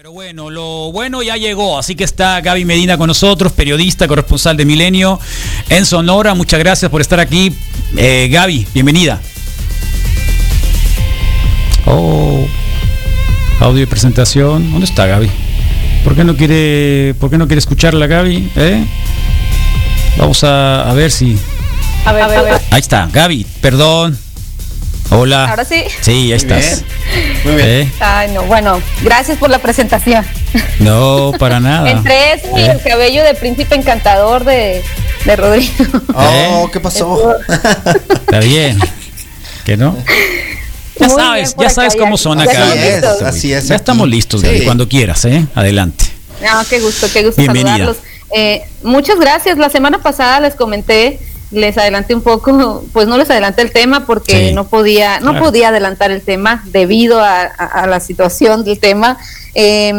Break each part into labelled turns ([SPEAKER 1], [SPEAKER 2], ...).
[SPEAKER 1] Pero bueno, lo bueno ya llegó, así que está Gaby Medina con nosotros, periodista, corresponsal de Milenio en Sonora. Muchas gracias por estar aquí. Eh, Gaby, bienvenida. Oh, audio y presentación. ¿Dónde está Gaby? ¿Por qué no quiere, por qué no quiere escucharla Gaby? ¿Eh? Vamos a, a ver si...
[SPEAKER 2] A ver, a ver.
[SPEAKER 1] Ahí está, Gaby, perdón. Hola.
[SPEAKER 2] Ahora sí.
[SPEAKER 1] Sí, ahí estás.
[SPEAKER 3] Muy bien.
[SPEAKER 1] ¿Eh?
[SPEAKER 2] Ay, no, bueno, gracias por la presentación.
[SPEAKER 1] No, para nada.
[SPEAKER 2] Entre eso y
[SPEAKER 1] ¿Eh?
[SPEAKER 2] el cabello de príncipe encantador de, de Rodrigo.
[SPEAKER 3] Oh,
[SPEAKER 1] ¿Eh?
[SPEAKER 3] ¿qué pasó?
[SPEAKER 1] Está bien. ¿Que no? Ya
[SPEAKER 2] Muy
[SPEAKER 1] sabes, ya sabes
[SPEAKER 2] ya-
[SPEAKER 1] cómo son
[SPEAKER 2] ya
[SPEAKER 1] acá.
[SPEAKER 3] Así es, así es.
[SPEAKER 1] Ya estamos listos, Gaby,
[SPEAKER 3] Sí.
[SPEAKER 1] cuando quieras, ¿eh? Adelante.
[SPEAKER 2] No, qué gusto, qué gusto
[SPEAKER 1] Bienvenida.
[SPEAKER 2] saludarlos. Eh, muchas gracias. La semana pasada les comenté, les adelanté un poco, pues no les adelanté el tema porque
[SPEAKER 1] Sí,
[SPEAKER 2] no podía, no
[SPEAKER 1] claro.
[SPEAKER 2] podía adelantar el tema debido a, a- a la situación del tema. eh,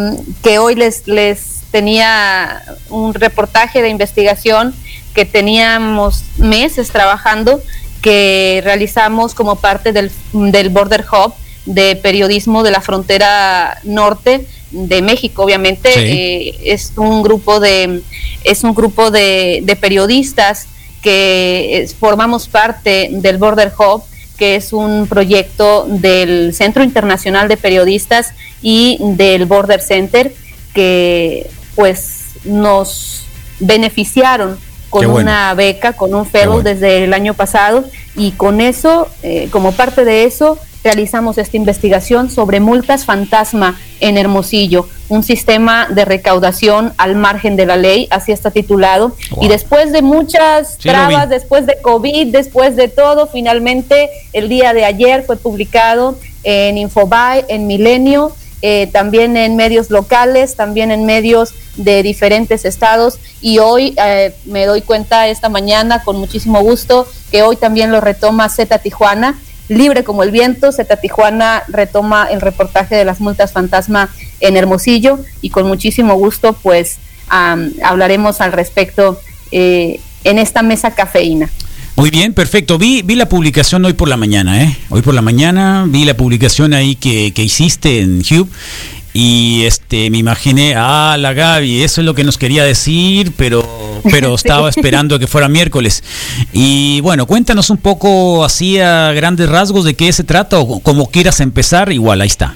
[SPEAKER 2] que hoy les, les tenía un reportaje de investigación que teníamos meses trabajando, que realizamos como parte del, del Border Hub de periodismo de la frontera norte de México, obviamente.
[SPEAKER 1] Sí.
[SPEAKER 2] Eh, es un grupo de, es un grupo de, de periodistas que eh, formamos parte del Border Hub, que es un proyecto del Centro Internacional de Periodistas y del Border Center, que pues nos beneficiaron con
[SPEAKER 1] bueno.
[SPEAKER 2] una beca, con un fellow
[SPEAKER 1] bueno.
[SPEAKER 2] desde el año pasado y con eso, eh, como parte de eso, realizamos esta investigación sobre multas fantasma en Hermosillo, un sistema de recaudación al margen de la ley, así está titulado.
[SPEAKER 1] Wow.
[SPEAKER 2] Y después de muchas
[SPEAKER 1] Sí,
[SPEAKER 2] trabas, después de COVID, después de todo, finalmente el día de ayer fue publicado en Infobae, en Milenio, eh, también en medios locales, también en medios de diferentes estados y hoy eh, me doy cuenta esta mañana con muchísimo gusto que hoy también lo retoma Z Tijuana, libre como el viento, Z Tijuana retoma el reportaje de las multas fantasma en Hermosillo y con muchísimo gusto pues hablaremos al respecto eh, en esta mesa cafeína.
[SPEAKER 1] Muy bien, perfecto. Vi, vi la publicación hoy por la mañana, ¿eh? Hoy por la mañana vi la publicación ahí que, que hiciste en Hube y este me imaginé, ah, la Gaby, eso es lo que nos quería decir, pero pero estaba esperando que fuera miércoles. Y bueno, cuéntanos un poco así a grandes rasgos de qué se trata o como quieras empezar, igual ahí está.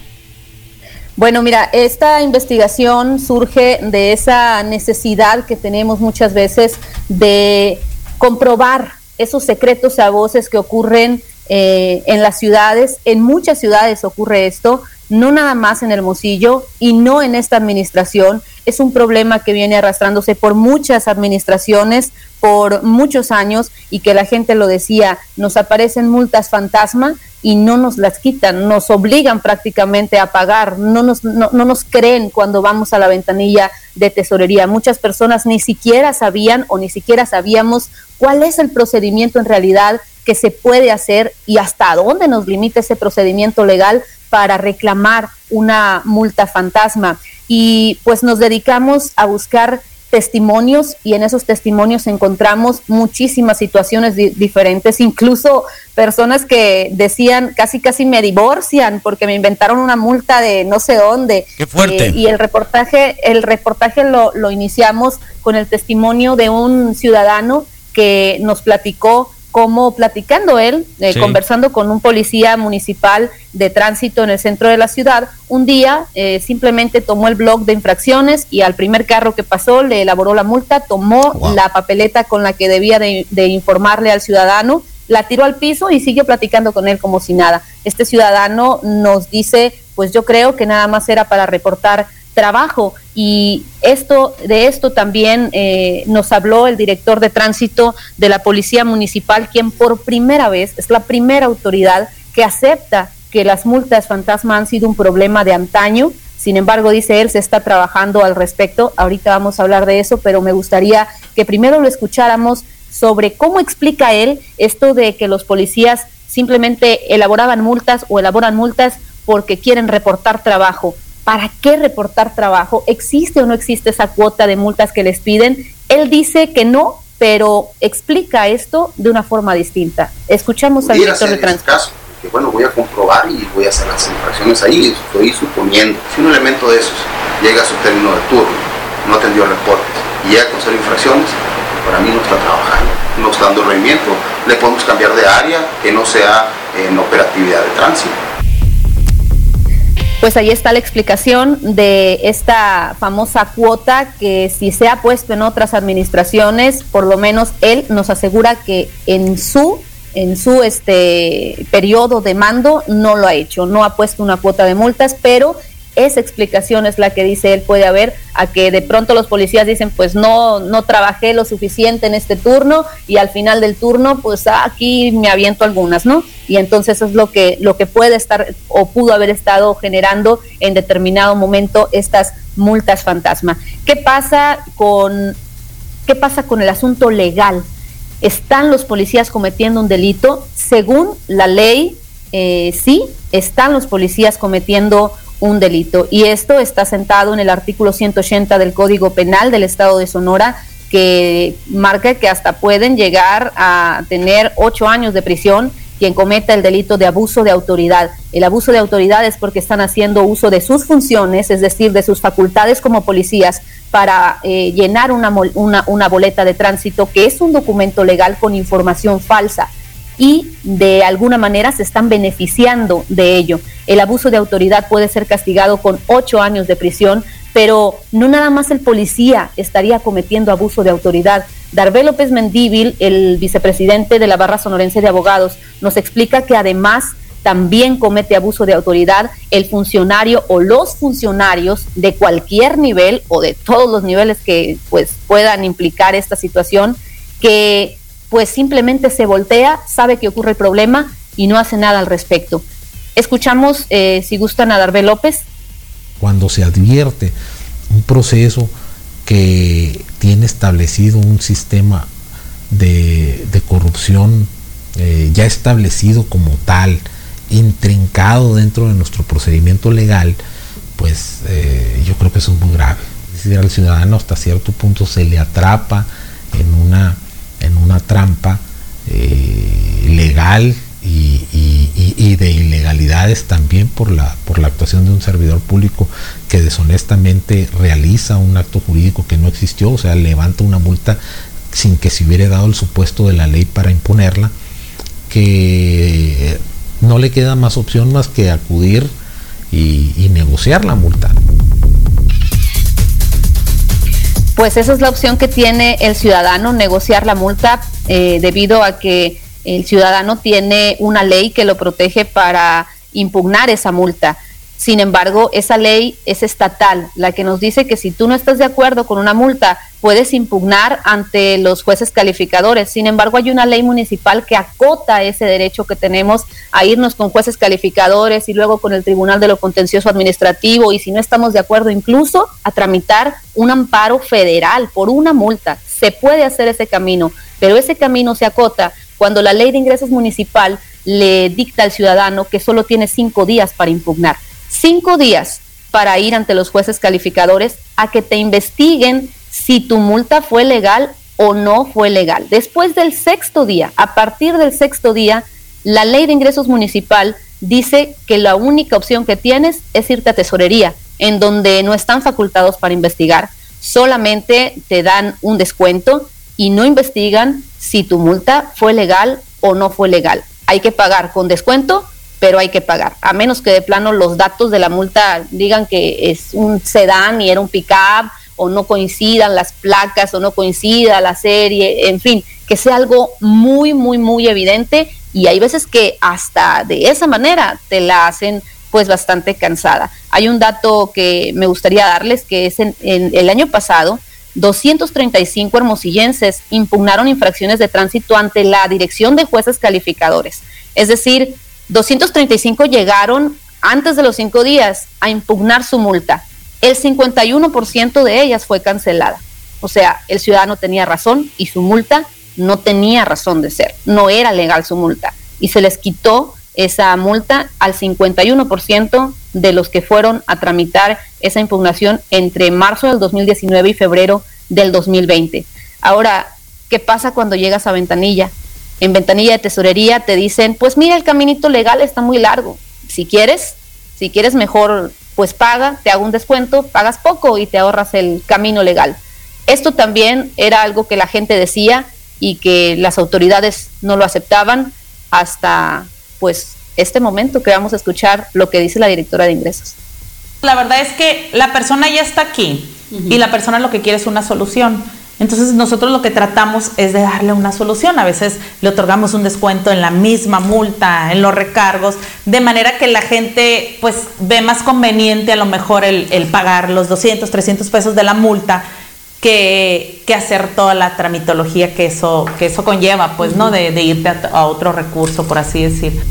[SPEAKER 2] Bueno, mira, esta investigación surge de esa necesidad que tenemos muchas veces de comprobar esos secretos a voces que ocurren eh, en las ciudades. En muchas ciudades ocurre esto, no nada más en Hermosillo y no en esta administración. Es un problema que viene arrastrándose por muchas administraciones, por muchos años y que la gente lo decía, nos aparecen multas fantasma y no nos las quitan, nos obligan prácticamente a pagar, no nos, no, no nos creen cuando vamos a la ventanilla de tesorería. Muchas personas ni siquiera sabían o ni siquiera sabíamos cuál es el procedimiento en realidad que se puede hacer y hasta dónde nos limita ese procedimiento legal para reclamar una multa fantasma. Y pues nos dedicamos a buscar testimonios y en esos testimonios encontramos muchísimas situaciones di diferentes, incluso personas que decían casi casi me divorcian porque me inventaron una multa de no sé dónde.
[SPEAKER 1] Qué fuerte.
[SPEAKER 2] Eh, y el reportaje, el reportaje lo, lo iniciamos con el testimonio de un ciudadano que nos platicó cómo platicando él, eh,
[SPEAKER 1] Sí.
[SPEAKER 2] conversando con un policía municipal de tránsito en el centro de la ciudad, un día eh, simplemente tomó el blog de infracciones y al primer carro que pasó le elaboró la multa, tomó
[SPEAKER 1] Wow.
[SPEAKER 2] la papeleta con la que debía de, de informarle al ciudadano, la tiró al piso y siguió platicando con él como si nada. Este ciudadano nos dice, pues yo creo que nada más era para reportar trabajo. Y esto de esto también eh, nos habló el director de tránsito de la policía municipal quien por primera vez es la primera autoridad que acepta que las multas fantasma han sido un problema de antaño. Sin embargo dice él se está trabajando al respecto. Ahorita vamos a hablar de eso pero me gustaría que primero lo escucháramos sobre cómo explica él esto de que los policías simplemente elaboraban multas o elaboran multas porque quieren reportar trabajo. ¿Para qué reportar trabajo? ¿Existe o no existe esa cuota de multas que les piden? Él dice que no, pero explica esto de una forma distinta. Escuchamos al director de
[SPEAKER 4] caso, que bueno, voy a comprobar y voy a hacer las infracciones ahí, estoy suponiendo, si un elemento de esos
[SPEAKER 3] llega a su término de turno, no atendió reportes y llega con cero infracciones, para mí no está trabajando, no está dando rendimiento. Le podemos cambiar de área que no sea en operatividad de tránsito.
[SPEAKER 2] Pues ahí está la explicación de esta famosa cuota que si se ha puesto en otras administraciones, por lo menos él nos asegura que en su en su este periodo de mando no lo ha hecho, no ha puesto una cuota de multas, pero esa explicación es la que dice él puede haber a que de pronto los policías dicen pues no no trabajé lo suficiente en este turno y al final del turno pues ah, aquí me aviento algunas no y entonces eso es lo que lo que puede estar o pudo haber estado generando en determinado momento estas multas fantasma. Qué pasa con qué pasa con el asunto legal están los policías cometiendo un delito según la ley eh, sí están los policías cometiendo un delito. Y esto está sentado en el artículo 180 del Código Penal del Estado de Sonora, que marca que hasta pueden llegar a tener ocho años de prisión quien cometa el delito de abuso de autoridad. El abuso de autoridad es porque están haciendo uso de sus funciones, es decir, de sus facultades como policías, para eh, llenar una, una, una boleta de tránsito, que es un documento legal con información falsa y de alguna manera se están beneficiando de ello. El abuso de autoridad puede ser castigado con ocho años de prisión, pero no nada más el policía estaría cometiendo abuso de autoridad. Darvé López Mendíbil, el vicepresidente de la Barra Sonorense de Abogados, nos explica que además también comete abuso de autoridad el funcionario o los funcionarios de cualquier nivel o de todos los niveles que pues puedan implicar esta situación que pues simplemente se voltea, sabe que ocurre el problema y no hace nada al respecto. Escuchamos, eh, si gustan, a Darbe López.
[SPEAKER 4] Cuando se advierte un proceso que tiene establecido un sistema de, corrupción eh, ya establecido como tal, intrincado dentro de nuestro procedimiento legal, pues eh, yo creo que eso es muy grave. Es decir, al ciudadano hasta cierto punto se le atrapa en una en una trampa eh, legal y, de ilegalidades también por la, por la actuación de un servidor público que deshonestamente realiza un acto jurídico que no existió, o sea, levanta una multa sin que se hubiera dado el supuesto de la ley para imponerla, que no le queda más opción más que acudir y negociar la multa.
[SPEAKER 2] Pues esa es la opción que tiene el ciudadano, negociar la multa eh, debido a que el ciudadano tiene una ley que lo protege para impugnar esa multa. Sin embargo, esa ley es estatal, la que nos dice que si tú no estás de acuerdo con una multa, puedes impugnar ante los jueces calificadores. Sin embargo, hay una ley municipal que acota ese derecho que tenemos a irnos con jueces calificadores y luego con el Tribunal de lo Contencioso Administrativo y si no estamos de acuerdo, incluso a tramitar un amparo federal por una multa. Se puede hacer ese camino, pero ese camino se acota cuando la ley de ingresos municipal le dicta al ciudadano que solo tiene cinco días para impugnar cinco días para ir ante los jueces calificadores a que te investiguen si tu multa fue legal o no fue legal. Después del sexto día, a partir del sexto día, la ley de ingresos municipal dice que la única opción que tienes es irte a tesorería, en donde no están facultados para investigar, solamente te dan un descuento y no investigan si tu multa fue legal o no fue legal. Hay que pagar con descuento pero hay que pagar, a menos que de plano los datos de la multa digan que es un sedán y era un pick-up, o no coincidan las placas, o no coincida la serie, en fin, que sea algo muy, muy, muy evidente, y hay veces que hasta de esa manera te la hacen pues bastante cansada. Hay un dato que me gustaría darles, que es en, el año pasado, 235 hermosillenses impugnaron infracciones de tránsito ante la Dirección de Jueces Calificadores. Es decir, 235 llegaron antes de los cinco días a impugnar su multa. El 51% de ellas fue cancelada. O sea, el ciudadano tenía razón y su multa no tenía razón de ser. No era legal su multa. Y se les quitó esa multa al 51% de los que fueron a tramitar esa impugnación entre marzo del 2019 y febrero del 2020. Ahora, ¿qué pasa cuando llegas a ventanilla? En ventanilla de tesorería te dicen, pues mira, el caminito legal está muy largo. Si quieres, si quieres mejor pues paga, te hago un descuento, pagas poco y te ahorras el camino legal. Esto también era algo que la gente decía y que las autoridades no lo aceptaban hasta pues este momento que vamos a escuchar lo que dice la directora de ingresos.
[SPEAKER 5] La verdad es que la persona ya está aquí y la persona lo que quiere es una solución. Entonces nosotros lo que tratamos es de darle una solución. A veces le otorgamos un descuento en la misma multa, en los recargos, de manera que la gente pues ve más conveniente a lo mejor el, pagar los 200, 300 pesos de la multa que, hacer toda la tramitología que eso, que eso conlleva, pues, ¿no? De, irte a otro recurso, por así decir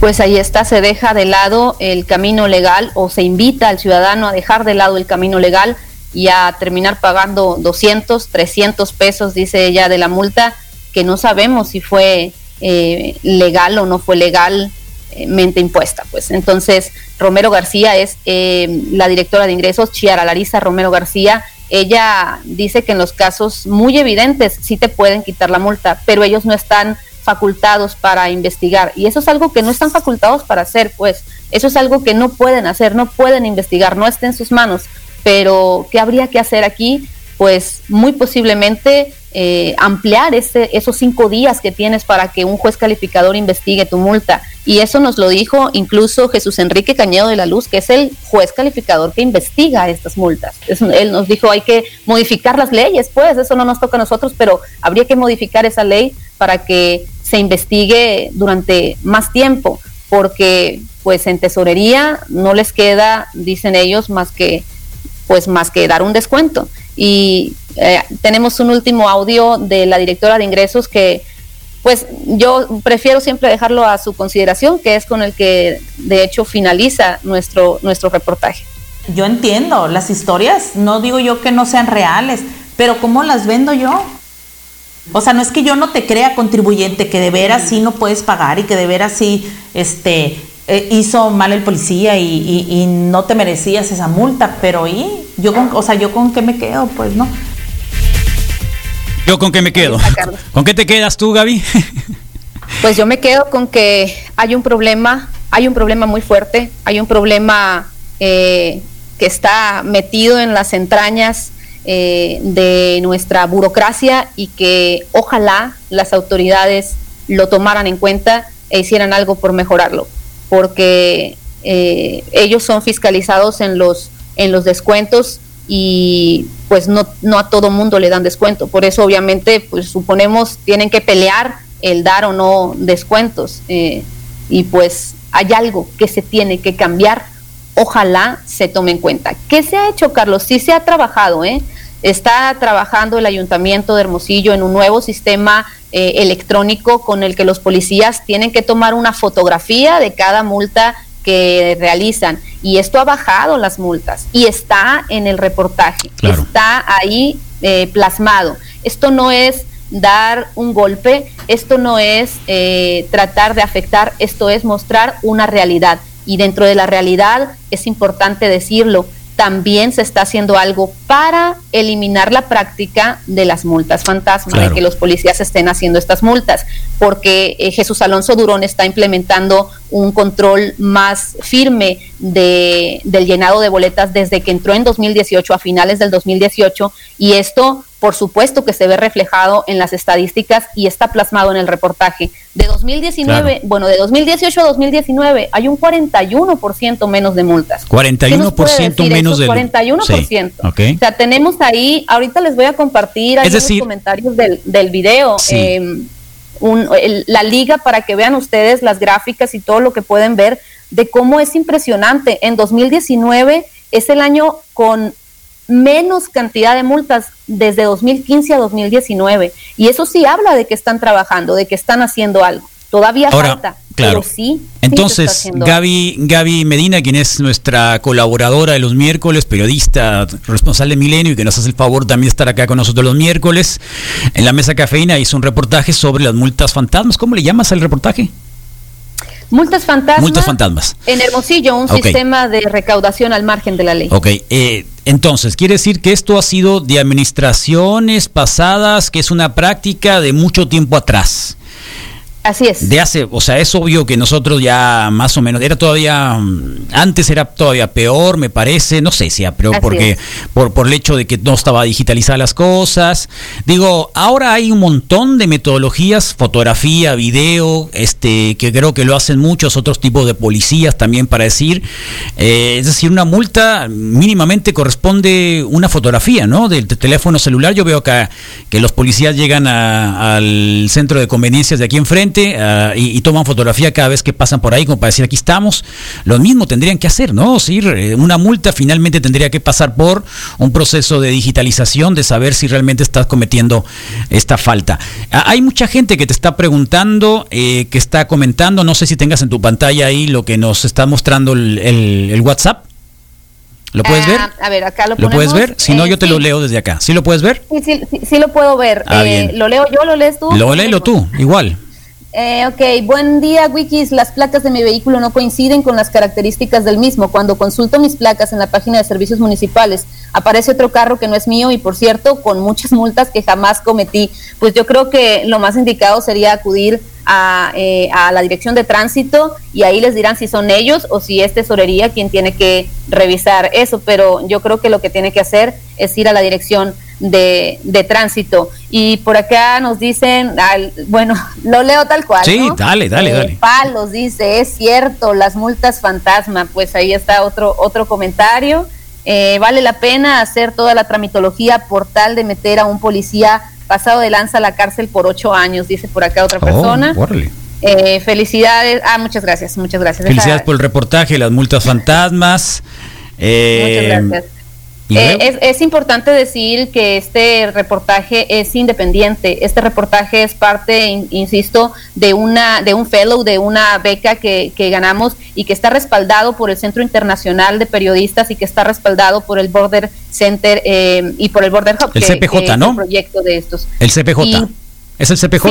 [SPEAKER 2] pues ahí está, se deja de lado el camino legal o se invita al ciudadano a dejar de lado el camino legal y a terminar pagando 200, 300 pesos, dice ella, de la multa, que no sabemos si fue eh, legal o no fue legalmente impuesta. Pues entonces, Romero García es eh, la directora de ingresos, Chiara Larisa Romero García. Ella dice que en los casos muy evidentes sí te pueden quitar la multa, pero ellos no están facultados para investigar. Y eso es algo que no están facultados para hacer, pues. Eso es algo que no pueden hacer, no pueden investigar, no está en sus manos. Pero, ¿qué habría que hacer aquí? Pues muy posiblemente eh, ampliar ese, esos cinco días que tienes para que un juez calificador investigue tu multa. Y eso nos lo dijo incluso Jesús Enrique Cañedo de la Luz, que es el juez calificador que investiga estas multas. él nos dijo hay que modificar las leyes, pues eso no nos toca a nosotros, pero habría que modificar esa ley para que se investigue durante más tiempo, porque pues en tesorería no les queda, dicen ellos, más que pues más que dar un descuento. Y eh, tenemos un último audio de la directora de ingresos que pues yo prefiero siempre dejarlo a su consideración, que es con el que de hecho finaliza nuestro, nuestro reportaje.
[SPEAKER 5] Yo entiendo, las historias, no digo yo que no sean reales, pero ¿cómo las vendo yo? O sea, no es que yo no te crea contribuyente, que de veras sí no puedes pagar y que de veras sí este, eh, hizo mal el policía y, no te merecías esa multa, pero ¿y? Yo con, o sea, ¿yo con qué me quedo? Pues no.
[SPEAKER 1] ¿Yo con qué me quedo? ¿Con qué te quedas tú, Gaby?
[SPEAKER 2] pues yo me quedo con que hay un problema, hay un problema muy fuerte, hay un problema eh, que está metido en las entrañas eh, de nuestra burocracia y que ojalá las autoridades lo tomaran en cuenta e hicieran algo por mejorarlo, porque eh, ellos son fiscalizados en los, en los descuentos y pues no, no a todo mundo le dan descuento. Por eso obviamente pues suponemos tienen que pelear el dar o no descuentos. Eh, y pues hay algo que se tiene que cambiar ojalá se tome en cuenta. ¿Qué se ha hecho, Carlos? Sí se ha trabajado, ¿eh? Está trabajando el Ayuntamiento de Hermosillo en un nuevo sistema eh, electrónico con el que los policías tienen que tomar una fotografía de cada multa que realizan. Y esto ha bajado las multas y está en el reportaje, está ahí eh, plasmado. Esto no es dar un golpe, esto no es eh, tratar de afectar, esto es mostrar una realidad. Y dentro de la realidad es importante decirlo, también se está haciendo algo para eliminar la práctica de las multas fantasma, de que los policías estén haciendo estas multas, porque eh, Jesús Alonso Durón está implementando un control más firme de, del llenado de boletas desde que entró en 2018 a finales del 2018 y esto por supuesto que se ve reflejado en las estadísticas y está plasmado en el reportaje. De 2019, bueno, de 2018 a 2019 hay un 41% menos de multas.
[SPEAKER 1] 41% menos de
[SPEAKER 2] 41%. O sea, tenemos ahí, ahorita les voy a compartir ahí los comentarios del, del video. Em, la liga para que vean ustedes las gráficas y todo lo que pueden ver de cómo es impresionante. En 2019 es el año con menos cantidad de multas desde 2015 a 2019. Y eso sí habla de que están trabajando, de que están haciendo algo. Todavía falta. Claro. sí.
[SPEAKER 1] Entonces, Gaby, Gaby Medina, quien es nuestra colaboradora de los miércoles, periodista responsable de Milenio y que nos hace el favor también de estar acá con nosotros los miércoles, en la mesa cafeína hizo un reportaje sobre las multas fantasmas. ¿Cómo le llamas al reportaje?
[SPEAKER 2] Multas fantasmas.
[SPEAKER 1] Multas fantasmas.
[SPEAKER 2] En Hermosillo, un sistema de recaudación al margen de la ley.
[SPEAKER 1] Ok, eh, entonces, quiere decir que esto ha sido de administraciones pasadas, que es una práctica de mucho tiempo atrás.
[SPEAKER 2] Así es.
[SPEAKER 1] De hace, o sea, es obvio que nosotros ya más o menos, era todavía, mm, antes era todavía peor, me parece, no sé si era peor porque, por, por el hecho de que no estaba digitalizada las cosas. Digo, ahora hay un montón de metodologías, fotografía, video, este, que creo que lo hacen muchos otros tipos de policías también para decir, eh, es decir, una multa mínimamente corresponde una fotografía, ¿no? Del teléfono celular. Yo veo acá que los policías llegan al centro de conveniencias de aquí enfrente Ah, y, toman fotografía cada vez que pasan por ahí, como para decir aquí estamos. Lo mismo tendrían que hacer, ¿no? Si eh, una multa finalmente tendría que pasar por un proceso de digitalización, de saber si realmente estás cometiendo esta falta. Ah, hay mucha gente que te está preguntando, eh, que está comentando, no sé si tengas en tu pantalla ahí lo que nos está mostrando el, WhatsApp. ¿Lo puedes ver?
[SPEAKER 2] Ah, a ver, acá lo,
[SPEAKER 1] ¿Lo puedes ver? Si no, yo te lo leo desde acá. ¿Sí lo puedes ver?
[SPEAKER 2] Sí, sí, sí, lo puedo ver. Eh, ¿Lo leo yo? ¿Lo lees tú?
[SPEAKER 1] Lo léelo tú, igual.
[SPEAKER 2] Eh, ok, buen día Wikis. Las placas de mi vehículo no coinciden con las características del mismo. Cuando consulto mis placas en la página de servicios municipales, aparece otro carro que no es mío y por cierto, con muchas multas que jamás cometí. Pues yo creo que lo más indicado sería acudir a, eh, a la dirección de tránsito y ahí les dirán si son ellos o si es tesorería quien tiene que revisar eso. Pero yo creo que lo que tiene que hacer es ir a la dirección de, de tránsito. Y por acá nos dicen, bueno, lo leo tal cual.
[SPEAKER 1] Sí, dale, dale,
[SPEAKER 2] eh,
[SPEAKER 1] dale.
[SPEAKER 2] Palos dice, es cierto, las multas fantasma. Pues ahí está otro, otro comentario. Eh, vale la pena hacer toda la tramitología por tal de meter a un policía pasado de lanza a la cárcel por ocho años, dice por acá otra oh, persona. Eh, felicidades. Ah, muchas gracias, muchas gracias.
[SPEAKER 1] Felicidades por el reportaje, las multas fantasmas.
[SPEAKER 2] muchas gracias. Eh, es, importante decir que este reportaje es independiente. Este reportaje es parte, insisto, de una de un fellow, de una beca que, ganamos y que está respaldado por el Centro Internacional de Periodistas y que está respaldado por el Border Center eh, y por el Border Hub.
[SPEAKER 1] El CPJ, ¿no?
[SPEAKER 2] El proyecto de estos.
[SPEAKER 1] El CPJ. ¿Es el CPJ?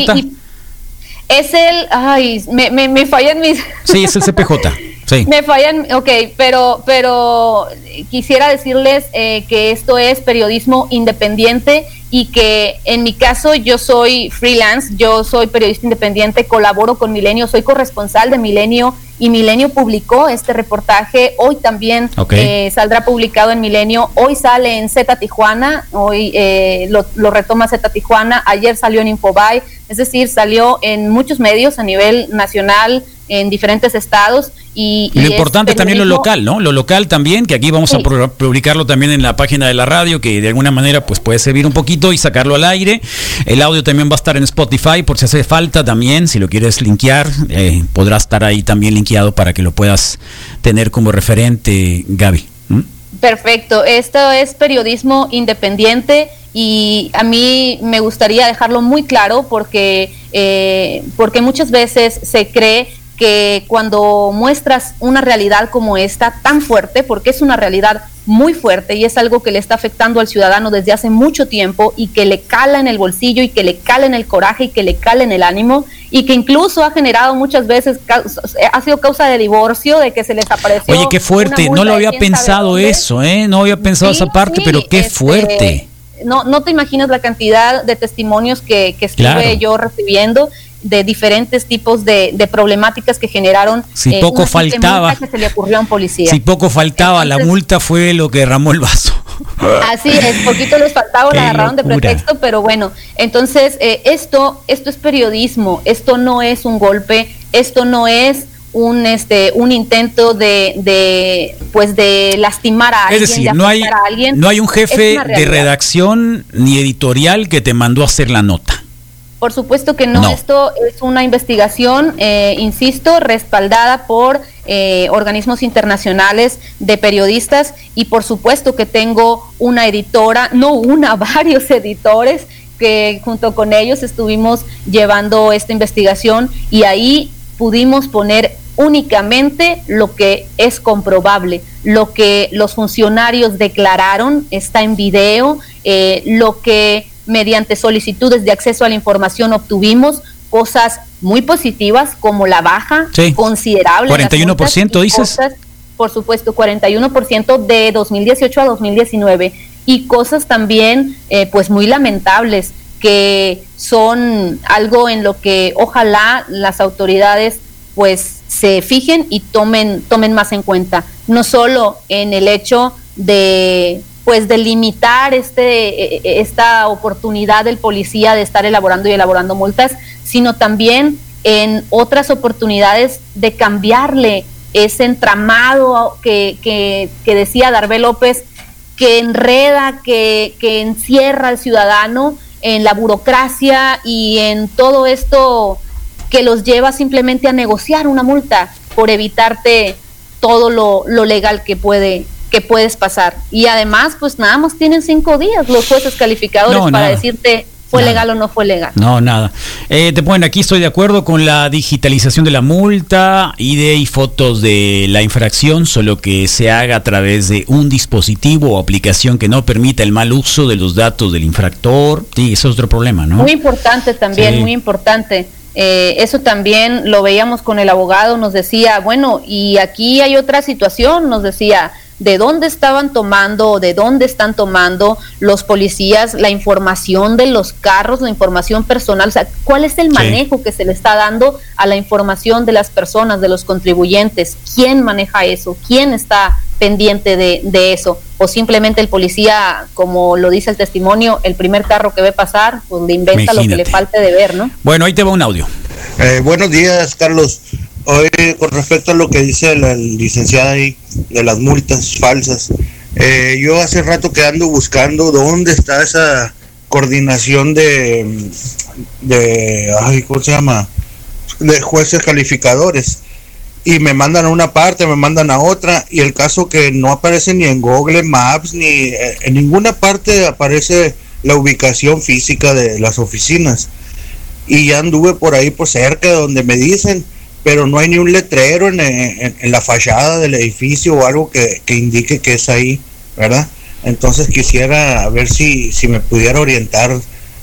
[SPEAKER 2] es el, ay, me, me, me fallan mis...
[SPEAKER 1] Sí, es el CPJ.
[SPEAKER 2] Me fallan, ok, pero, pero quisiera decirles eh, que esto es periodismo independiente y que en mi caso yo soy freelance, yo soy periodista independiente, colaboro con Milenio, soy corresponsal de Milenio y Milenio publicó este reportaje, hoy también eh, saldrá publicado en Milenio, hoy sale en Z Tijuana, hoy eh, lo, lo, retoma Z Tijuana, ayer salió en Infobay, es decir, salió en muchos medios a nivel nacional, en diferentes estados. Y,
[SPEAKER 1] lo importante también lo local, ¿no? Lo local también, que aquí vamos a publicarlo también en la página de la radio, que de alguna manera pues puede servir un poquito y sacarlo al aire. El audio también va a estar en Spotify por si hace falta también, si lo quieres linkear, eh, podrá estar ahí también linkeado para que lo puedas tener como referente, Gaby.
[SPEAKER 2] Perfecto, esto es periodismo independiente y a mí me gustaría dejarlo muy claro porque, eh, porque muchas veces se cree que cuando muestras una realidad como esta, tan fuerte, porque es una realidad muy fuerte y es algo que le está afectando al ciudadano desde hace mucho tiempo y que le cala en el bolsillo y que le cala en el coraje y que le cala en el ánimo y que incluso ha generado muchas veces, ha sido causa de divorcio, de que se les apareció.
[SPEAKER 1] Oye, qué fuerte, no lo había pensado eso, ¿eh? No había pensado esa parte, pero qué este, fuerte.
[SPEAKER 2] No, no te imaginas la cantidad de testimonios que, que estuve yo recibiendo de diferentes tipos de, problemáticas que generaron.
[SPEAKER 1] Si eh, poco faltaba.
[SPEAKER 2] Que se le ocurrió a un policía.
[SPEAKER 1] Si poco faltaba, la multa fue lo que derramó el vaso.
[SPEAKER 2] Así es, poquito les faltaba, la agarraron de pretexto, pero bueno, entonces eh, esto, esto es periodismo, esto no es un golpe, esto no es un este un intento de, de pues de lastimar a alguien,
[SPEAKER 1] es decir, no hay, no hay un jefe de redacción ni editorial que te mandó a hacer la nota.
[SPEAKER 2] Por supuesto que no. Esto es una investigación, eh, insisto, respaldada por eh, organismos internacionales de periodistas y por supuesto que tengo una editora, no una, varios editores que junto con ellos estuvimos llevando esta investigación y ahí pudimos poner únicamente lo que es comprobable, lo que los funcionarios declararon, está en video, eh, lo que mediante solicitudes de acceso a la información obtuvimos cosas muy positivas como la baja considerable.
[SPEAKER 1] 41% dices.
[SPEAKER 2] por supuesto, 41% de 2018 a 2019 y cosas también eh, pues muy lamentables que son algo en lo que ojalá las autoridades pues se fijen y tomen, tomen más en cuenta, no solo en el hecho de pues delimitar este, e, e, esta oportunidad del policía de estar elaborando y elaborando multas, sino también en otras oportunidades de cambiarle ese entramado que, que, decía Darbe López, que enreda, que, que encierra al ciudadano en la burocracia y en todo esto que los lleva simplemente a negociar una multa por evitarte todo lo, lo legal que puede que puedes pasar. Y además, pues nada más tienen cinco días los jueces calificadores para decirte ¿Fue legal o no fue legal?
[SPEAKER 1] No, nada. Eh, te ponen aquí, estoy de acuerdo con la digitalización de la multa, ID y fotos de la infracción, solo que se haga a través de un dispositivo o aplicación que no permita el mal uso de los datos del infractor. Sí, eso es otro problema, ¿no?
[SPEAKER 2] Muy importante también, muy importante. Eh, eso también lo veíamos con el abogado, nos decía, bueno, y aquí hay otra situación, nos decía, de dónde estaban tomando o de dónde están tomando los policías la información de los carros, la información personal, o sea, cuál es el manejo que se le está dando a la información de las personas, de los contribuyentes, quién maneja eso, quién está pendiente de, de eso, o simplemente el policía, como lo dice el testimonio, el primer carro que ve pasar, pues le inventa lo que le falte de ver, ¿no?
[SPEAKER 1] Bueno, ahí te va un audio.
[SPEAKER 6] Eh, buenos días, Carlos. Hoy, con respecto a lo que dice la licenciada ahí de las multas falsas, eh, yo hace rato que ando buscando dónde está esa coordinación de, de ay, ¿cómo se llama? De jueces calificadores. Y me mandan a una parte, me mandan a otra, y el caso que no aparece ni en Google Maps, ni eh, en ninguna parte aparece la ubicación física de las oficinas. Y ya anduve por ahí, por cerca, donde me dicen, pero no hay ni un letrero en, en, la fachada del edificio o algo que, indique que es ahí, ¿verdad? Entonces quisiera ver si, si me pudiera orientar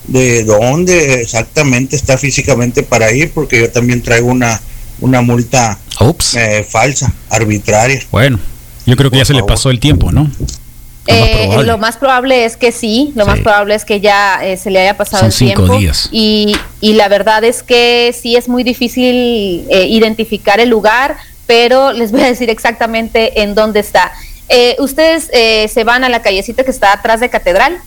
[SPEAKER 6] de dónde exactamente está físicamente para ir, porque yo también traigo una, una multa eh, falsa, arbitraria.
[SPEAKER 1] Bueno, yo creo que ya se le pasó el tiempo, ¿no?
[SPEAKER 2] Eh, lo más probable es que sí, lo más probable es que ya eh, se le haya pasado el tiempo. Y, y, la verdad es que sí es muy difícil eh, identificar el lugar, pero les voy a decir exactamente en dónde está. ustedes se van a la callecita que está atrás de Catedral.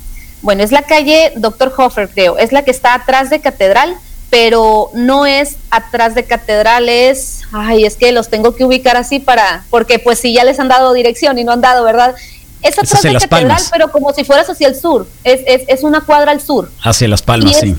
[SPEAKER 2] Bueno, es la calle Doctor Hofer, creo, es la que está atrás de Catedral, pero no es atrás de Catedral, es, ay, es que los tengo que ubicar así para, porque pues si ya les han dado dirección y no han dado, ¿verdad? Es atrás de Catedral, pero como si fueras hacia el sur. Es, es, es una cuadra al sur.
[SPEAKER 1] Hacia Las Palmas, sí.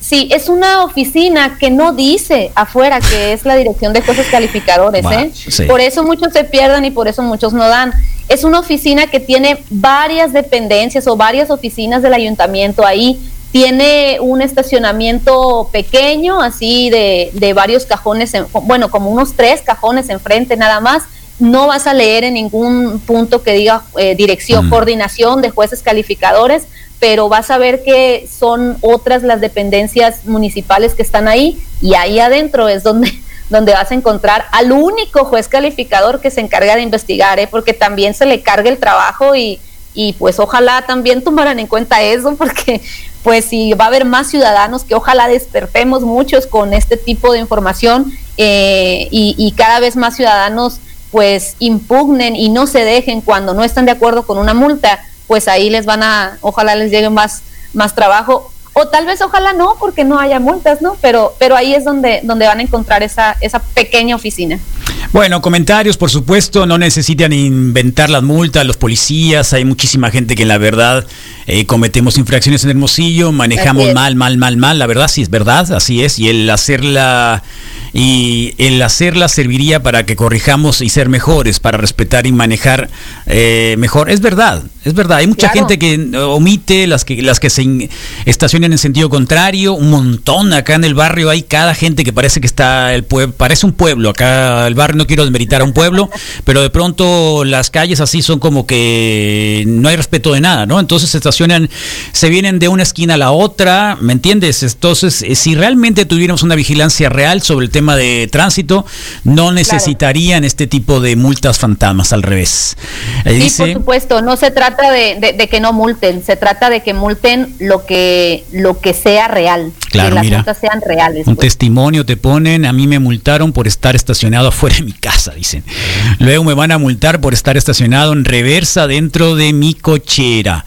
[SPEAKER 2] Sí, es una oficina que no dice afuera que es la dirección de jueces calificadores. ¿eh? Por eso muchos se pierden y por eso muchos no dan. Es una oficina que tiene varias dependencias o varias oficinas del ayuntamiento ahí. Tiene un estacionamiento pequeño, así de, de varios cajones, bueno, como unos tres cajones enfrente nada más no vas a leer en ningún punto que diga eh, dirección, mm. coordinación de jueces calificadores, pero vas a ver que son otras las dependencias municipales que están ahí y ahí adentro es donde, donde vas a encontrar al único juez calificador que se encarga de investigar, ¿eh? porque también se le carga el trabajo y, y pues ojalá también tomaran en cuenta eso, porque pues si va a haber más ciudadanos que ojalá despertemos muchos con este tipo de información eh, y, y cada vez más ciudadanos pues impugnen y no se dejen cuando no están de acuerdo con una multa, pues ahí les van a, ojalá les llegue más, más trabajo. O tal vez ojalá no, porque no haya multas, ¿no? Pero, pero ahí es donde, donde van a encontrar esa, esa pequeña oficina.
[SPEAKER 1] Bueno, comentarios, por supuesto, no necesitan inventar las multas, los policías, hay muchísima gente que en la verdad eh, cometemos infracciones en Hermosillo, manejamos mal, mal, mal, mal, la verdad sí es verdad, así es, y el hacerla y el hacerla serviría para que corrijamos y ser mejores, para respetar y manejar eh, mejor. Es verdad, es verdad. Hay mucha gente que omite las que las que se estacionan en sentido contrario, un montón acá en el barrio hay cada gente que parece que está el pueblo, parece un pueblo acá barrio, no quiero desmeritar a un pueblo, pero de pronto las calles así son como que no hay respeto de nada, ¿no? Entonces se estacionan, se vienen de una esquina a la otra, ¿me entiendes? Entonces, eh, si realmente tuviéramos una vigilancia real sobre el tema de tránsito, no necesitarían este tipo de multas fantasmas, al revés.
[SPEAKER 2] sí, por supuesto, no se trata de, que no multen, se trata de que multen lo que, lo que sea real.
[SPEAKER 1] Claro,
[SPEAKER 2] que las
[SPEAKER 1] mira,
[SPEAKER 2] sean reales.
[SPEAKER 1] Un
[SPEAKER 2] pues.
[SPEAKER 1] testimonio te ponen, a mí me multaron por estar estacionado afuera de mi casa, dicen. Luego me van a multar por estar estacionado en reversa dentro de mi cochera.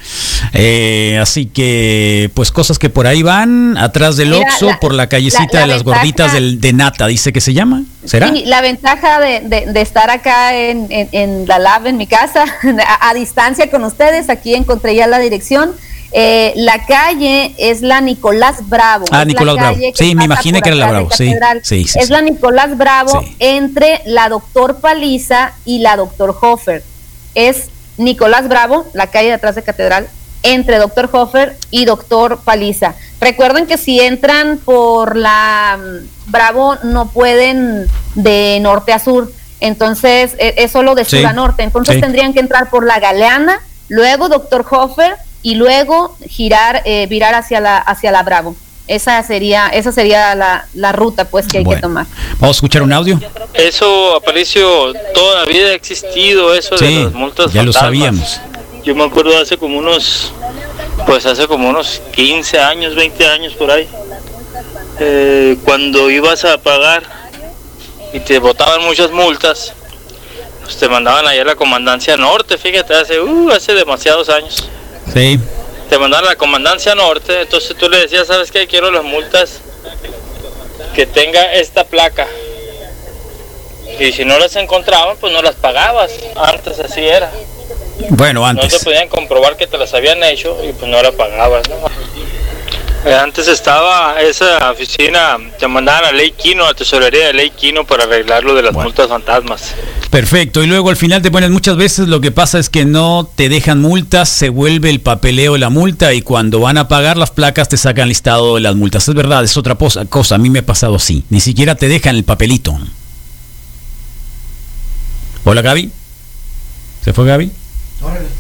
[SPEAKER 1] Eh, así que, pues cosas que por ahí van, atrás del Oxxo, por la callecita
[SPEAKER 2] la- la
[SPEAKER 1] de las
[SPEAKER 2] ventaja-
[SPEAKER 1] gorditas del, de Nata, dice que se llama. ¿Será?
[SPEAKER 2] Sí, la ventaja de, de- de estar acá en, en- en la lab, en mi casa, a, a distancia con ustedes, aquí encontré ya la dirección. Eh, la calle es la Nicolás Bravo.
[SPEAKER 1] Ah, Nicolás Bravo. Sí, me imaginé que era la Bravo, sí, sí, sí,
[SPEAKER 2] es la Nicolás Bravo entre la Doctor Paliza y la Doctor Hofer. Es Nicolás Bravo, la calle de atrás de Catedral, entre Doctor Hofer y Doctor Paliza. Recuerden que si entran por la mm, Bravo no pueden de norte a sur, entonces e- es solo de sur a norte, entonces tendrían que entrar por la Galeana, luego Doctor Hofer y luego girar, eh, virar hacia la hacia la Bravo. Esa sería esa sería la, la ruta pues que hay
[SPEAKER 1] Bueno,
[SPEAKER 2] que tomar.
[SPEAKER 1] Vamos a escuchar un audio.
[SPEAKER 7] Eso, Aparicio, toda la vida ha existido eso de
[SPEAKER 1] Sí,
[SPEAKER 7] las multas
[SPEAKER 1] ya lo sabíamos.
[SPEAKER 7] Yo me acuerdo hace como unos, pues hace como unos 15 años, 20 años por ahí, eh, cuando ibas a pagar y te botaban muchas multas, pues te mandaban allá a la comandancia norte, fíjate, hace, uh, hace demasiados años.
[SPEAKER 1] Sí.
[SPEAKER 7] Te mandaban a la comandancia norte, entonces tú le decías, ¿sabes qué? Quiero las multas que tenga esta placa. Y si no las encontraban, pues no las pagabas. Antes así era.
[SPEAKER 1] Bueno,
[SPEAKER 7] No te
[SPEAKER 1] antes.
[SPEAKER 7] podían comprobar que te las habían hecho y pues no la pagabas, ¿no? Eh, Antes estaba esa oficina, te mandaban a Ley Quino, a tesorería de Ley Quino para arreglar lo de las
[SPEAKER 1] Bueno.
[SPEAKER 7] multas fantasmas.
[SPEAKER 1] Perfecto. Y luego al final te ponen muchas veces lo que pasa es que no te dejan multas, se vuelve el papeleo de la multa y cuando van a pagar las placas te sacan listado de las multas. Es verdad, es otra cosa. cosa. A mí me ha pasado así. Ni siquiera te dejan el papelito. Hola Gaby. ¿Se fue Gaby?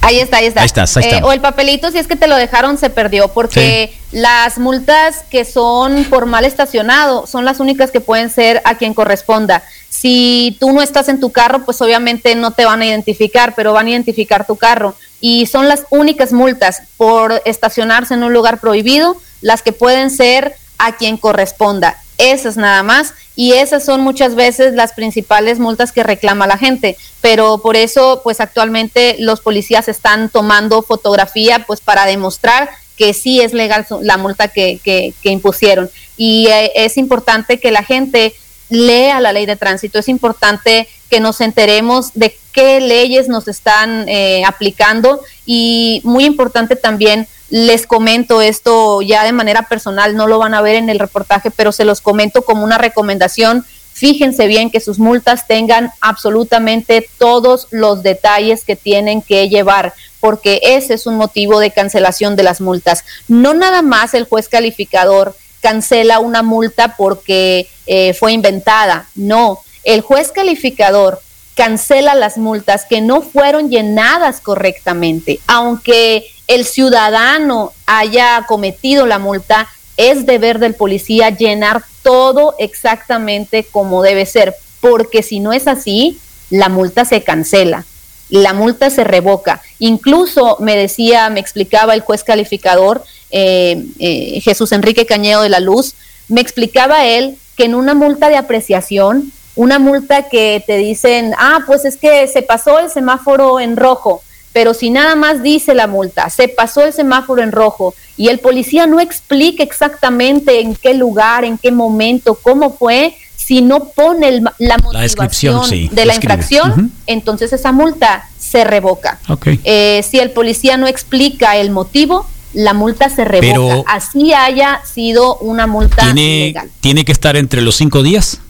[SPEAKER 2] Ahí está, ahí está.
[SPEAKER 1] Ahí estás, ahí
[SPEAKER 2] Eh, o el papelito, si es que te lo dejaron, se perdió, porque las multas que son por mal estacionado son las únicas que pueden ser a quien corresponda. Si tú no estás en tu carro, pues obviamente no te van a identificar, pero van a identificar tu carro. Y son las únicas multas por estacionarse en un lugar prohibido, las que pueden ser a quien corresponda. Esas nada más. Y esas son muchas veces las principales multas que reclama la gente. Pero por eso, pues actualmente los policías están tomando fotografía, pues para demostrar que sí es legal la multa que, que, que impusieron. Y eh, es importante que la gente lea la ley de tránsito, es importante que nos enteremos de qué leyes nos están eh, aplicando y muy importante también, les comento esto ya de manera personal, no lo van a ver en el reportaje, pero se los comento como una recomendación. Fíjense bien que sus multas tengan absolutamente todos los detalles que tienen que llevar, porque ese es un motivo de cancelación de las multas. No nada más el juez calificador cancela una multa porque eh, fue inventada, no, el juez calificador cancela las multas que no fueron llenadas correctamente, aunque el ciudadano haya cometido la multa, es deber del policía llenar todo exactamente como debe ser, porque si no es así, la multa se cancela, la multa se revoca. Incluso me decía, me explicaba el juez calificador, eh, eh, Jesús Enrique Cañedo de la Luz, me explicaba él que en una multa de apreciación, una multa que te dicen, ah, pues es que se pasó el semáforo en rojo, pero si nada más dice la multa, se pasó el semáforo en rojo y el policía no explica exactamente en qué lugar, en qué momento, cómo fue, si no pone el la motivación
[SPEAKER 1] sí,
[SPEAKER 2] de la infracción, entonces esa multa se revoca. Eh, si el policía no explica el motivo, la multa se revoca.
[SPEAKER 1] Pero-
[SPEAKER 2] Así haya sido una multa
[SPEAKER 1] ¿Tiene,
[SPEAKER 2] legal.
[SPEAKER 1] ¿Tiene que estar entre los cinco días?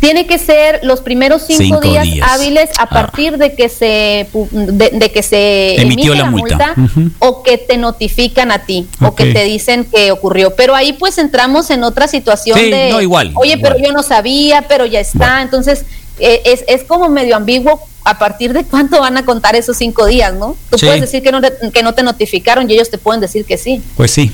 [SPEAKER 2] Tiene que ser los primeros cinco,
[SPEAKER 1] Cinco
[SPEAKER 2] días,
[SPEAKER 1] días.
[SPEAKER 2] hábiles a
[SPEAKER 1] Ah.
[SPEAKER 2] partir de que se pu- de, de que se
[SPEAKER 1] Emitió
[SPEAKER 2] emite
[SPEAKER 1] la multa.
[SPEAKER 2] O que te notifican a ti o que te dicen que ocurrió. Pero ahí pues entramos en otra situación
[SPEAKER 1] Sí,
[SPEAKER 2] de
[SPEAKER 1] no, igual,
[SPEAKER 2] oye,
[SPEAKER 1] igual.
[SPEAKER 2] pero yo no sabía, pero ya está.
[SPEAKER 1] Bueno.
[SPEAKER 2] Entonces es, es, como medio ambiguo a partir de cuánto van a contar esos cinco días, ¿no? Tú puedes decir que no, te, que no te notificaron y ellos te pueden decir que sí.
[SPEAKER 1] Pues sí.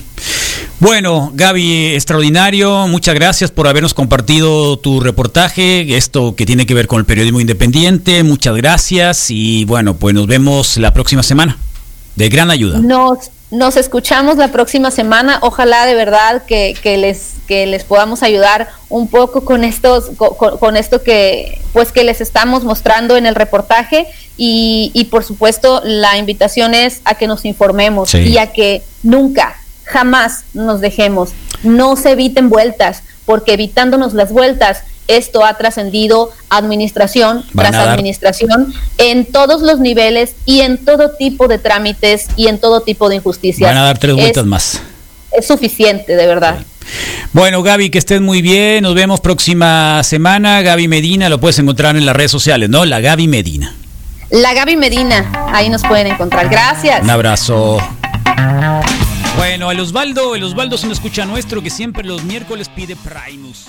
[SPEAKER 1] Bueno, Gaby, extraordinario. Muchas gracias por habernos compartido tu reportaje, esto que tiene que ver con el periodismo independiente. Muchas gracias y bueno, pues nos vemos la próxima semana. De gran ayuda.
[SPEAKER 2] Nos, nos escuchamos la próxima semana. Ojalá de verdad que, que les que les podamos ayudar un poco con estos con, con, esto que pues que les estamos mostrando en el reportaje y, y por supuesto la invitación es a que nos informemos sí. y a que nunca jamás nos dejemos no se eviten vueltas porque evitándonos las vueltas esto ha trascendido administración
[SPEAKER 1] Van
[SPEAKER 2] tras administración en todos los niveles y en todo tipo de trámites y en todo tipo de injusticias.
[SPEAKER 1] Van a dar tres vueltas
[SPEAKER 2] es,
[SPEAKER 1] más.
[SPEAKER 2] Es suficiente, de verdad.
[SPEAKER 1] Bueno, Gaby, que estés muy bien. Nos vemos próxima semana. Gaby Medina, lo puedes encontrar en las redes sociales, ¿no? La Gaby Medina.
[SPEAKER 2] La Gaby Medina, ahí nos pueden encontrar. Gracias.
[SPEAKER 1] Un abrazo. Bueno, el Osvaldo, el Osvaldo es un escucha nuestro que siempre los miércoles pide Primus.